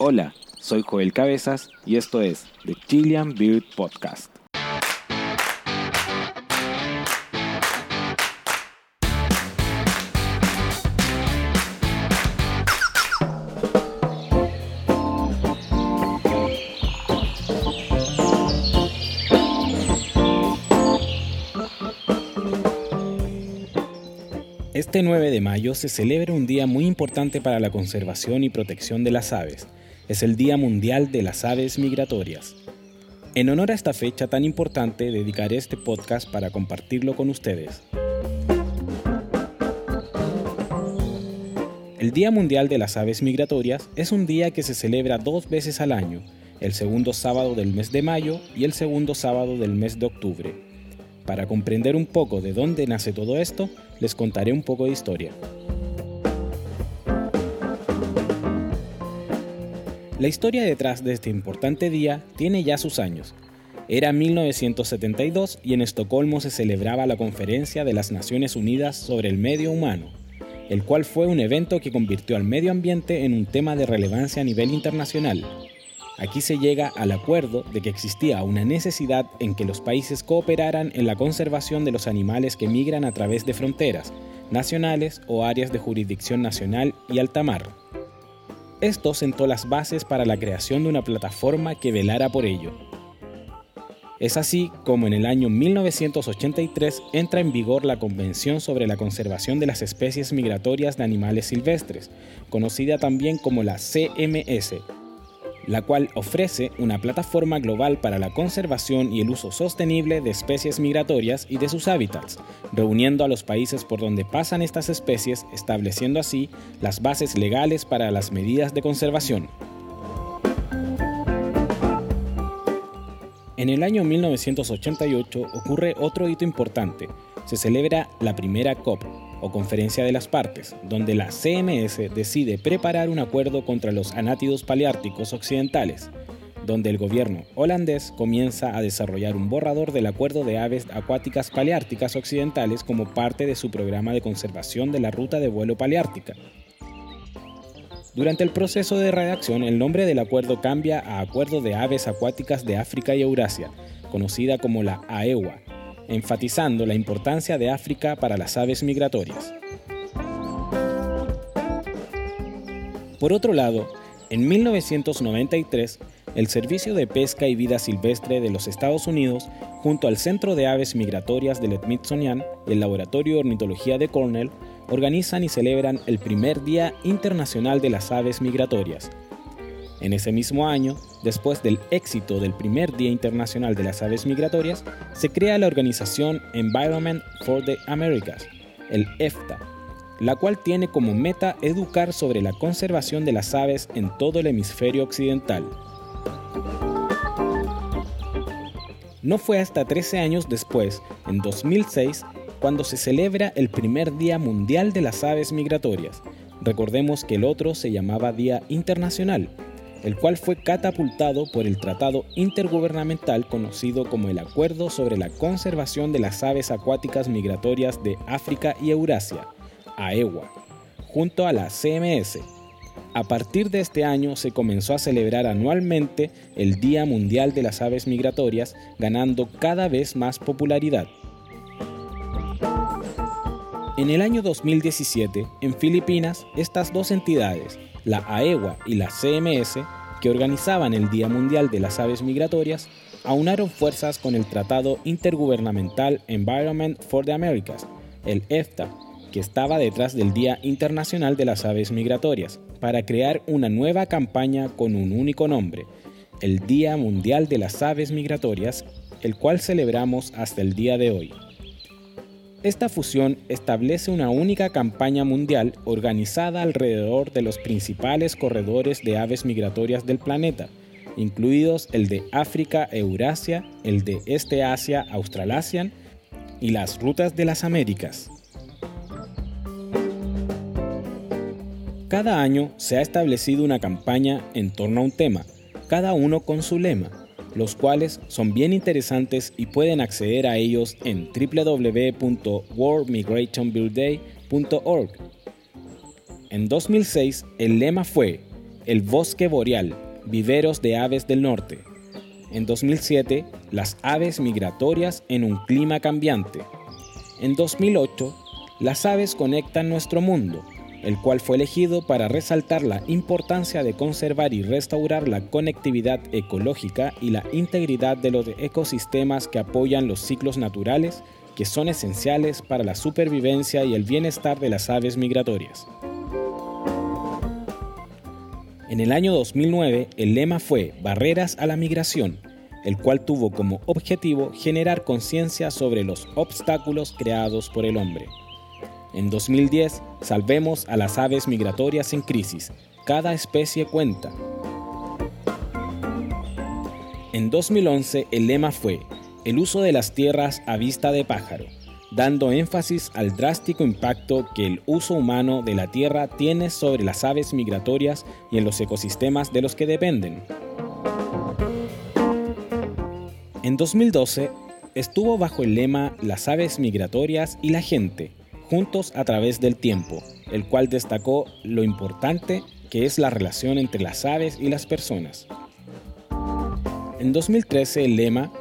Hola, soy Joel Cabezas y esto es The Chilean Beard Podcast. Este 9 de mayo se celebra un día muy importante para la conservación y protección de las aves. Es el Día Mundial de las Aves Migratorias. En honor a esta fecha tan importante, dedicaré este podcast para compartirlo con ustedes. El Día Mundial de las Aves Migratorias es un día que se celebra dos veces al año, el segundo sábado del mes de mayo y el segundo sábado del mes de octubre. Para comprender un poco de dónde nace todo esto, les contaré un poco de historia. La historia detrás de este importante día tiene ya sus años. Era 1972 y en Estocolmo se celebraba la Conferencia de las Naciones Unidas sobre el Medio Humano, el cual fue un evento que convirtió al medio ambiente en un tema de relevancia a nivel internacional Aquí se llega al acuerdo de que existía una necesidad en que los países cooperaran en la conservación de los animales que migran a través de fronteras, nacionales o áreas de jurisdicción nacional y alta mar. Esto sentó las bases para la creación de una plataforma que velara por ello. Es así como en el año 1983 entra en vigor la Convención sobre la Conservación de las Especies Migratorias de Animales Silvestres, conocida también como la CMS, la cual ofrece una plataforma global para la conservación y el uso sostenible de especies migratorias y de sus hábitats, reuniendo a los países por donde pasan estas especies, estableciendo así las bases legales para las medidas de conservación. En el año 1988 ocurre otro hito importante. Se celebra la primera COP, o Conferencia de las Partes, donde la CMS decide preparar un acuerdo contra los anátidos paleárticos occidentales, donde el gobierno holandés comienza a desarrollar un borrador del Acuerdo de Aves Acuáticas Paleárticas Occidentales como parte de su programa de conservación de la ruta de vuelo paleártica. Durante el proceso de redacción, el nombre del acuerdo cambia a Acuerdo de Aves Acuáticas de África y Eurasia, conocida como la AEWA, enfatizando la importancia de África para las aves migratorias. Por otro lado, en 1993, el Servicio de Pesca y Vida Silvestre de los Estados Unidos, junto al Centro de Aves Migratorias del Smithsonian y el Laboratorio de Ornitología de Cornell, organizan y celebran el primer Día Internacional de las Aves Migratorias, en ese mismo año, después del éxito del primer Día Internacional de las Aves Migratorias, se crea la organización Environment for the Americas, el EFTA, la cual tiene como meta educar sobre la conservación de las aves en todo el hemisferio occidental. No fue hasta 13 años después, en 2006, cuando se celebra el primer Día Mundial de las Aves Migratorias. Recordemos que el otro se llamaba Día Internacional, el cual fue catapultado por el tratado intergubernamental conocido como el Acuerdo sobre la Conservación de las Aves Acuáticas Migratorias de África y Eurasia, AEWA, junto a la CMS. A partir de este año se comenzó a celebrar anualmente el Día Mundial de las Aves Migratorias, ganando cada vez más popularidad. En el año 2017, en Filipinas, estas dos entidades, la AEWA y la CMS, que organizaban el Día Mundial de las Aves Migratorias, aunaron fuerzas con el Tratado Intergubernamental Environment for the Americas, el EFTA, que estaba detrás del Día Internacional de las Aves Migratorias, para crear una nueva campaña con un único nombre, el Día Mundial de las Aves Migratorias, el cual celebramos hasta el día de hoy. Esta fusión establece una única campaña mundial organizada alrededor de los principales corredores de aves migratorias del planeta, incluidos el de África-Eurasia, el de Este Asia-Australasian y las rutas de las Américas. Cada año se ha establecido una campaña en torno a un tema, cada uno con su lema los cuales son bien interesantes y pueden acceder a ellos en www.worldmigrationbuildday.org. En 2006, el lema fue el bosque boreal, viveros de aves del norte. En 2007, las aves migratorias en un clima cambiante. En 2008, las aves conectan nuestro mundo, el cual fue elegido para resaltar la importancia de conservar y restaurar la conectividad ecológica y la integridad de los ecosistemas que apoyan los ciclos naturales que son esenciales para la supervivencia y el bienestar de las aves migratorias. En el año 2009, el lema fue Barreras a la Migración, el cual tuvo como objetivo generar conciencia sobre los obstáculos creados por el hombre. En 2010, salvemos a las aves migratorias en crisis. Cada especie cuenta. En 2011, el lema fue el uso de las tierras a vista de pájaro, dando énfasis al drástico impacto que el uso humano de la tierra tiene sobre las aves migratorias y en los ecosistemas de los que dependen. En 2012, estuvo bajo el lema Las aves migratorias y la gente, juntos a través del tiempo, el cual destacó lo importante que es la relación entre las aves y las personas. En 2013 el lema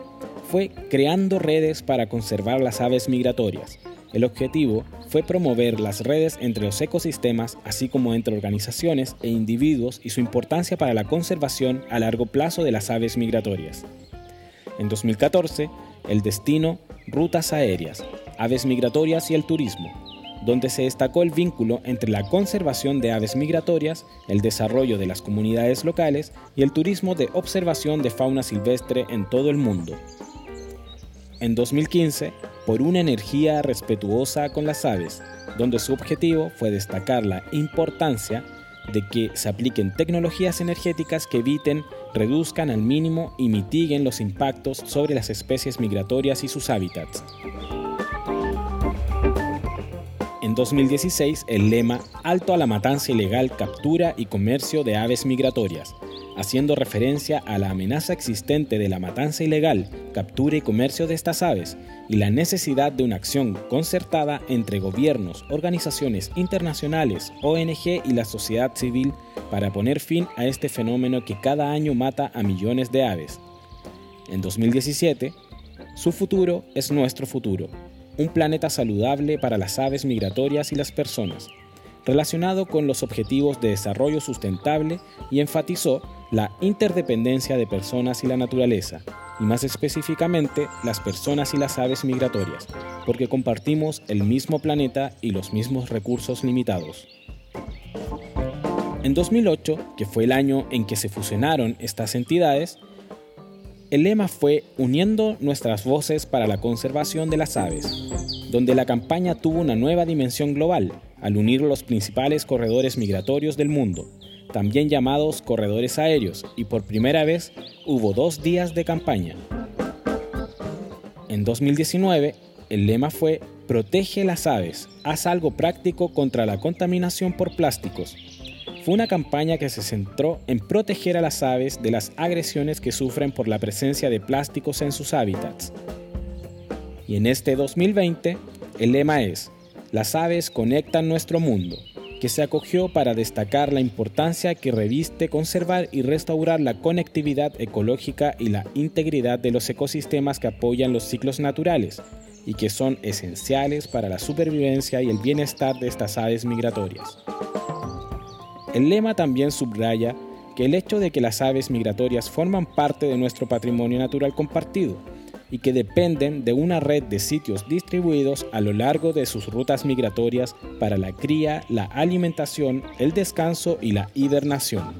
fue creando redes para conservar las aves migratorias. El objetivo fue promover las redes entre los ecosistemas, así como entre organizaciones e individuos y su importancia para la conservación a largo plazo de las aves migratorias. En 2014, el destino Rutas Aéreas, Aves Migratorias y el Turismo, donde se destacó el vínculo entre la conservación de aves migratorias, el desarrollo de las comunidades locales y el turismo de observación de fauna silvestre en todo el mundo. En 2015, por una energía respetuosa con las aves, donde su objetivo fue destacar la importancia de que se apliquen tecnologías energéticas que eviten, reduzcan al mínimo y mitiguen los impactos sobre las especies migratorias y sus hábitats. En 2016, el lema Alto a la matanza ilegal, captura y comercio de aves migratorias, haciendo referencia a la amenaza existente de la matanza ilegal, captura y comercio de estas aves y la necesidad de una acción concertada entre gobiernos, organizaciones internacionales, ONG y la sociedad civil para poner fin a este fenómeno que cada año mata a millones de aves. En 2017, su futuro es nuestro futuro un planeta saludable para las aves migratorias y las personas, relacionado con los objetivos de desarrollo sustentable y enfatizó la interdependencia de personas y la naturaleza, y más específicamente las personas y las aves migratorias, porque compartimos el mismo planeta y los mismos recursos limitados. En 2008, que fue el año en que se fusionaron estas entidades, el lema fue Uniendo nuestras voces para la conservación de las aves, donde la campaña tuvo una nueva dimensión global al unir los principales corredores migratorios del mundo, también llamados corredores aéreos, y por primera vez hubo dos días de campaña. En 2019, el lema fue Protege las aves, haz algo práctico contra la contaminación por plásticos, fue una campaña que se centró en proteger a las aves de las agresiones que sufren por la presencia de plásticos en sus hábitats. Y en este 2020, el lema es, las aves conectan nuestro mundo, que se acogió para destacar la importancia que reviste conservar y restaurar la conectividad ecológica y la integridad de los ecosistemas que apoyan los ciclos naturales y que son esenciales para la supervivencia y el bienestar de estas aves migratorias. El lema también subraya que el hecho de que las aves migratorias forman parte de nuestro patrimonio natural compartido y que dependen de una red de sitios distribuidos a lo largo de sus rutas migratorias para la cría, la alimentación, el descanso y la hibernación.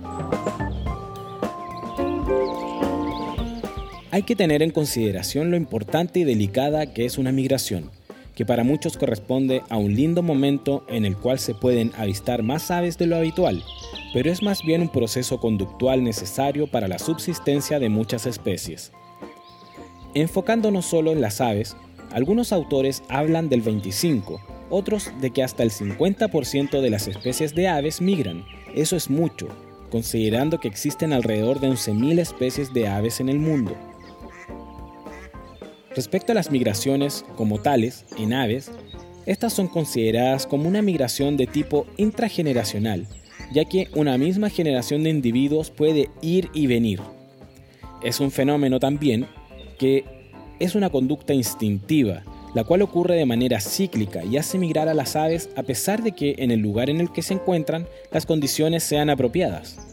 Hay que tener en consideración lo importante y delicada que es una migración que para muchos corresponde a un lindo momento en el cual se pueden avistar más aves de lo habitual, pero es más bien un proceso conductual necesario para la subsistencia de muchas especies. Enfocándonos solo en las aves, algunos autores hablan del 25, otros de que hasta el 50% de las especies de aves migran. Eso es mucho, considerando que existen alrededor de 11.000 especies de aves en el mundo. Respecto a las migraciones como tales, en aves, estas son consideradas como una migración de tipo intrageneracional, ya que una misma generación de individuos puede ir y venir. Es un fenómeno también que es una conducta instintiva, la cual ocurre de manera cíclica y hace migrar a las aves a pesar de que en el lugar en el que se encuentran las condiciones sean apropiadas.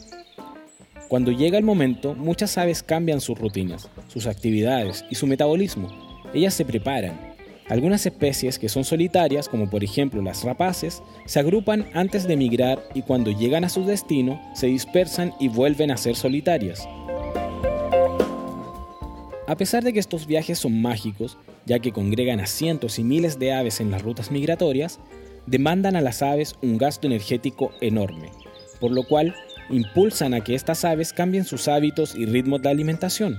Cuando llega el momento, muchas aves cambian sus rutinas, sus actividades y su metabolismo. Ellas se preparan. Algunas especies que son solitarias, como por ejemplo las rapaces, se agrupan antes de migrar y cuando llegan a su destino se dispersan y vuelven a ser solitarias. A pesar de que estos viajes son mágicos, ya que congregan a cientos y miles de aves en las rutas migratorias, demandan a las aves un gasto energético enorme, por lo cual impulsan a que estas aves cambien sus hábitos y ritmos de alimentación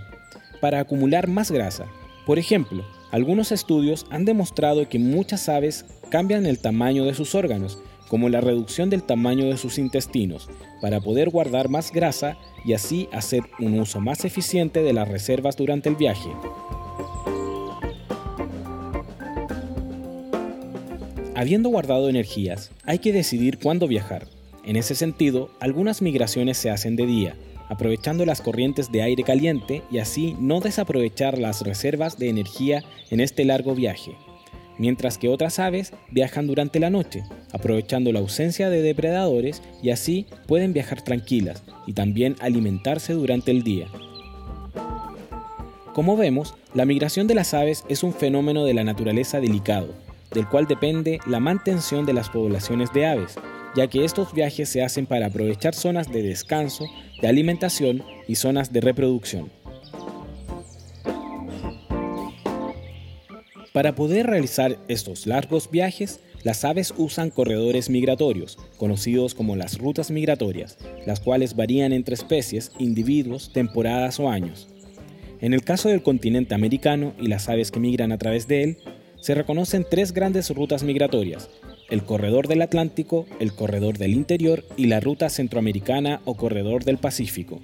para acumular más grasa. Por ejemplo, algunos estudios han demostrado que muchas aves cambian el tamaño de sus órganos, como la reducción del tamaño de sus intestinos, para poder guardar más grasa y así hacer un uso más eficiente de las reservas durante el viaje. Habiendo guardado energías, hay que decidir cuándo viajar. En ese sentido, algunas migraciones se hacen de día, aprovechando las corrientes de aire caliente y así no desaprovechar las reservas de energía en este largo viaje mientras que otras aves viajan durante la noche, aprovechando la ausencia de depredadores y así pueden viajar tranquilas y también alimentarse durante el día. Como vemos, la migración de las aves es un fenómeno de la naturaleza delicado, del cual depende la mantención de las poblaciones de aves, ya que estos viajes se hacen para aprovechar zonas de descanso, de alimentación y zonas de reproducción. Para poder realizar estos largos viajes, las aves usan corredores migratorios, conocidos como las rutas migratorias, las cuales varían entre especies, individuos, temporadas o años. En el caso del continente americano y las aves que migran a través de él, se reconocen tres grandes rutas migratorias, el corredor del Atlántico, el corredor del interior y la ruta centroamericana o corredor del Pacífico.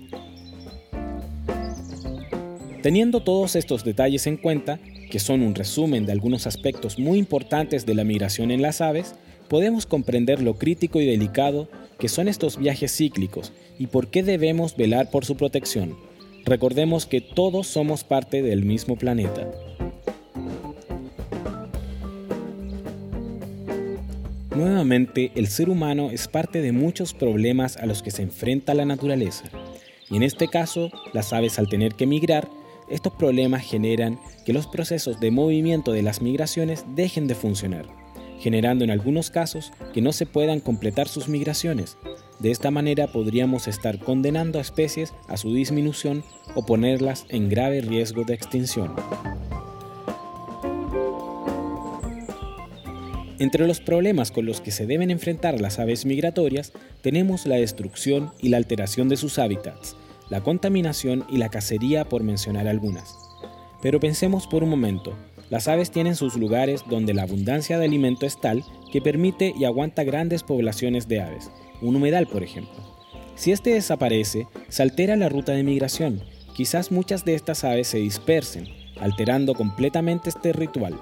Teniendo todos estos detalles en cuenta, que son un resumen de algunos aspectos muy importantes de la migración en las aves, podemos comprender lo crítico y delicado que son estos viajes cíclicos y por qué debemos velar por su protección. Recordemos que todos somos parte del mismo planeta. Nuevamente, el ser humano es parte de muchos problemas a los que se enfrenta la naturaleza. Y en este caso, las aves al tener que migrar estos problemas generan que los procesos de movimiento de las migraciones dejen de funcionar, generando en algunos casos que no se puedan completar sus migraciones. De esta manera podríamos estar condenando a especies a su disminución o ponerlas en grave riesgo de extinción. Entre los problemas con los que se deben enfrentar las aves migratorias tenemos la destrucción y la alteración de sus hábitats, la contaminación y la cacería por mencionar algunas. Pero pensemos por un momento, las aves tienen sus lugares donde la abundancia de alimento es tal que permite y aguanta grandes poblaciones de aves, un humedal por ejemplo. Si este desaparece, se altera la ruta de migración, quizás muchas de estas aves se dispersen, alterando completamente este ritual,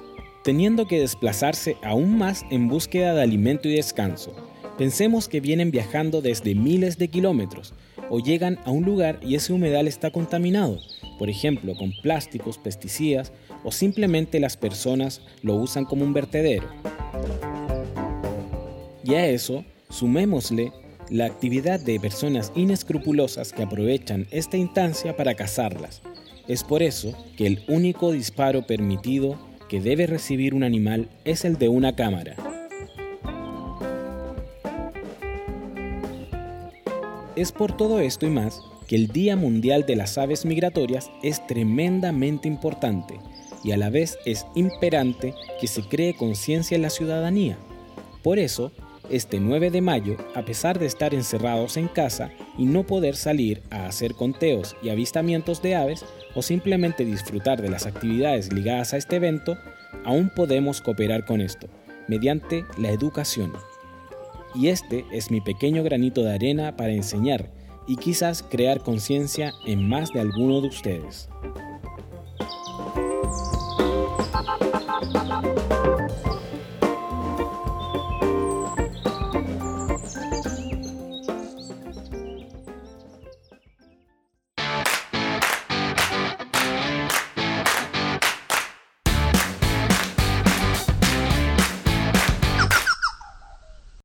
teniendo que desplazarse aún más en búsqueda de alimento y descanso. Pensemos que vienen viajando desde miles de kilómetros, o llegan a un lugar y ese humedal está contaminado, por ejemplo con plásticos, pesticidas o simplemente las personas lo usan como un vertedero. Y a eso sumémosle la actividad de personas inescrupulosas que aprovechan esta instancia para cazarlas. Es por eso que el único disparo permitido que debe recibir un animal es el de una cámara. Es por todo esto y más que el Día Mundial de las Aves Migratorias es tremendamente importante y a la vez es imperante que se cree conciencia en la ciudadanía. Por eso, este 9 de mayo, a pesar de estar encerrados en casa y no poder salir a hacer conteos y avistamientos de aves o simplemente disfrutar de las actividades ligadas a este evento, aún podemos cooperar con esto, mediante la educación. Y este es mi pequeño granito de arena para enseñar y quizás crear conciencia en más de alguno de ustedes.